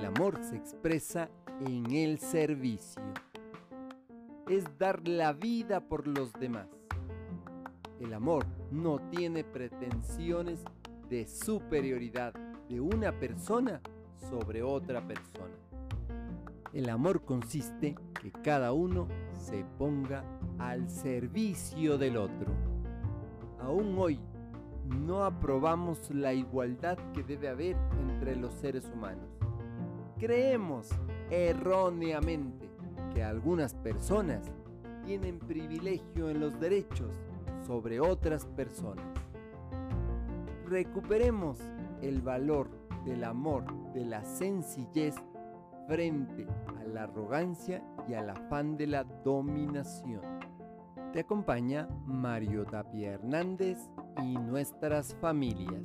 amor se expresa en el servicio. Es dar la vida por los demás. El amor no tiene pretensiones de superioridad de una persona sobre otra persona. El amor consiste que cada uno se ponga al servicio del otro. Aún hoy no aprobamos la igualdad que debe haber entre los seres humanos. Creemos erróneamente que algunas personas tienen privilegio en los derechos sobre otras personas. Recuperemos el valor del amor, de la sencillez frente a la arrogancia y al afán de la dominación. Te acompaña Mario Tapia Hernández y nuestras familias.